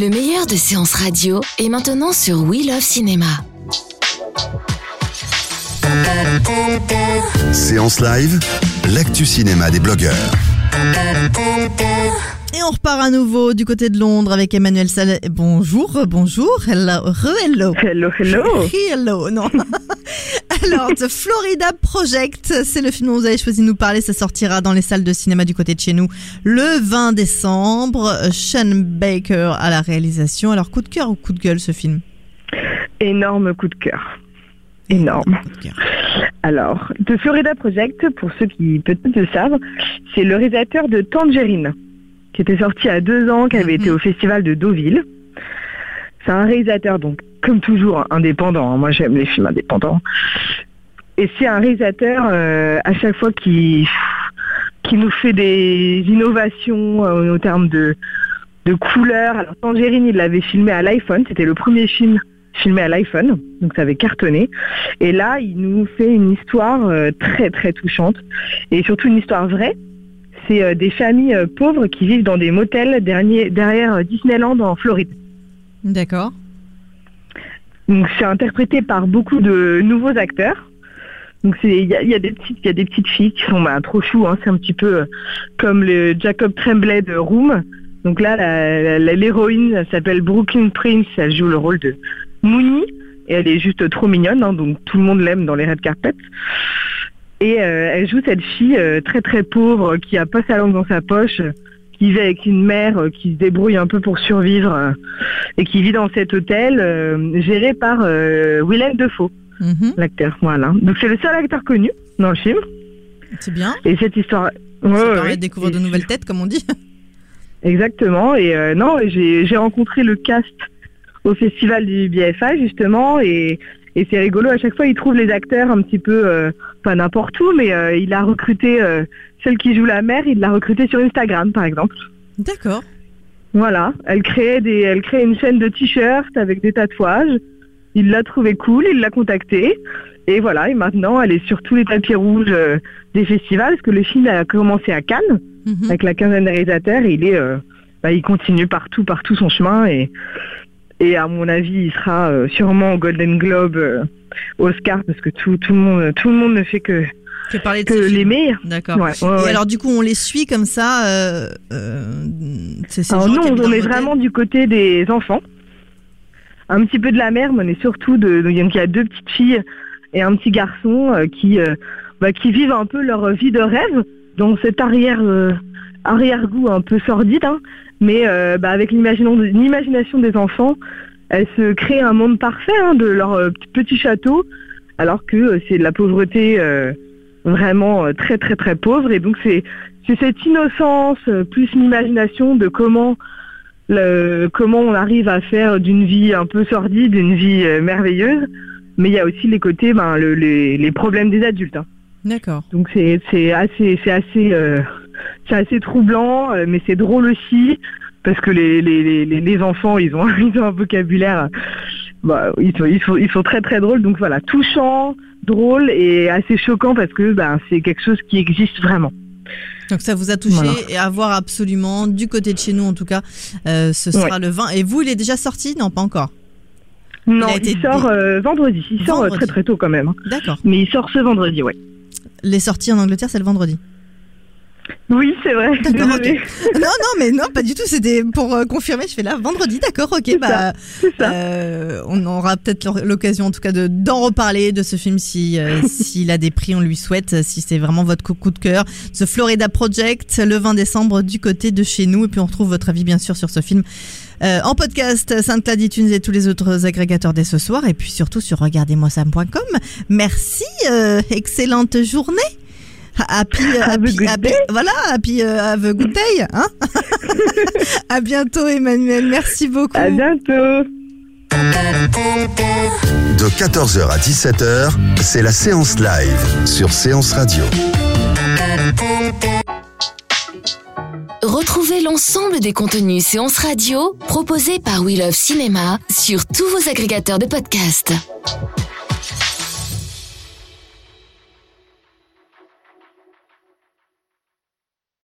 Le meilleur de séances radio est maintenant sur We Love Cinéma. Séance live, l'actu cinéma des blogueurs. Et on repart à nouveau du côté de Londres avec Emmanuel Salé. Bonjour, bonjour, hello, hello. Hello, hello. Hello, non. Alors, The Florida Project, c'est le film dont vous avez choisi de nous parler. Ça sortira dans les salles de cinéma du côté de chez nous le 20 décembre. Sean Baker à la réalisation. Alors, coup de cœur ou coup de gueule ce film? Énorme coup de cœur. Énorme. Coup de cœur. Alors, The Florida Project, pour ceux qui peut-être le savent, c'est le réalisateur de Tangerine, qui était sorti il y a deux ans, qui avait Mhm. été au festival de Deauville. C'est un réalisateur, donc, comme toujours, indépendant. hein. Moi, j'aime les films indépendants. Et c'est un réalisateur, euh, à chaque fois, qui, qui nous fait des innovations euh, au terme de, de couleurs. Alors, Tangerine, il l'avait filmé à l'iPhone. C'était le premier film filmé à l'iPhone. Donc, ça avait cartonné. Et là, il nous fait une histoire euh, très, très touchante. Et surtout une histoire vraie. C'est euh, des familles pauvres qui vivent dans des motels derrière Disneyland en Floride. D'accord. Donc c'est interprété par beaucoup de nouveaux acteurs. Donc il y a, des petites filles qui sont bah, trop chou hein, c'est un petit peu euh, comme le Jacob Tremblay de Room. Donc là l'héroïne elle s'appelle Brooklyn Prince, elle joue le rôle de Mooney et elle est juste trop mignonne hein, donc tout le monde l'aime dans les red carpets. Et euh, elle joue cette fille euh, très très pauvre qui a pas sa langue dans sa poche, qui vit avec une mère euh, qui se débrouille un peu pour survivre euh, et qui vit dans cet hôtel euh, géré par Willem Dafoe, Mhm. l'acteur. Voilà. Donc c'est le seul acteur connu dans le film. C'est bien. Et cette histoire. Ça Ouais, permet ouais. de découvrir de nouvelles têtes, comme on dit. Exactement. Et non, j'ai j'ai rencontré le cast au festival du BFA justement et, et c'est rigolo. À chaque fois, il trouve les acteurs un petit peu, euh, pas n'importe où, mais euh, il a recruté euh, celle qui joue la mère. Il l'a recrutée sur Instagram, par exemple. D'accord. Voilà, elle créait des, elle créait une chaîne de t-shirts avec des tatouages. Il l'a trouvé cool, il l'a contactée. Et voilà, et maintenant elle est sur tous les tapis rouges euh, des festivals, parce que le film a commencé à Cannes Mhm. avec la quinzaine de réalisateurs. Et il est, euh, bah, il continue partout, partout son chemin. Et, et à mon avis, il sera euh, sûrement au Golden Globe, Oscar, parce que tout, tout le monde, tout le monde ne fait que, Que parler de que film. l'aimer. D'accord. Ouais, ouais, Et ouais. alors du coup on les suit comme ça. Euh, euh, c'est ces Alors nous, on est vraiment du côté des enfants. Un petit peu de la mère, mais on est surtout de. Donc, il y a deux petites filles et un petit garçon euh, qui, bah, qui vivent un peu leur vie de rêve dans cet arrière, euh, arrière-goût un peu sordide, hein. mais bah, avec l'imagination des enfants, elles se créent un monde parfait hein, de leur petit château, alors que c'est de la pauvreté vraiment euh, très très très pauvre. Et donc c'est c'est cette innocence euh, plus l'imagination de comment le, comment on arrive à faire d'une vie un peu sordide une vie euh, merveilleuse. Mais il y a aussi les côtés, ben, le- les, les problèmes des adultes. hein. D'accord. Donc c'est c'est assez c'est assez euh, c'est assez troublant, mais c'est drôle aussi parce que les les, les, les- enfants ils ont ils ont un vocabulaire, bah, ils sont ils sont ils sont très très drôles. Donc voilà, touchant, drôle et assez choquant parce que ben c'est quelque chose qui existe vraiment. Donc ça vous a touché Voilà. et à voir absolument du côté de chez nous en tout cas. euh, ce sera le 20. Et vous il est déjà sorti? Non pas encore. Non, il, sort euh, vendredi. Il sort euh, très très tôt quand même. D'accord. Mais il sort ce vendredi, ouais. Les sorties en Angleterre c'est le vendredi. Oui, c'est vrai. D'accord, non non mais non pas du tout. C'était pour euh, confirmer. Je fais là vendredi. D'accord. Ok. Bah ça. euh, on aura peut-être l'occasion en tout cas de d'en reparler de ce film si euh, s'il a des prix on lui souhaite. Si c'est vraiment votre coup de cœur. The Florida Project le 20 décembre du côté de chez nous et puis on retrouve votre avis bien sûr sur ce film euh, en podcast SoundCloud iTunes et tous les autres agrégateurs dès ce soir et puis surtout sur regardez-moi-ça.com. Merci, euh, excellente journée. Happy, Have a happy, good happy- day. voilà, happy, euh, have a good day, hein. à bientôt, Emmanuel. Merci beaucoup. À bientôt. De 14h à 17h, c'est la séance live sur Séance Radio. Retrouvez l'ensemble des contenus séances radio proposés par We Love Cinéma sur tous vos agrégateurs de podcasts.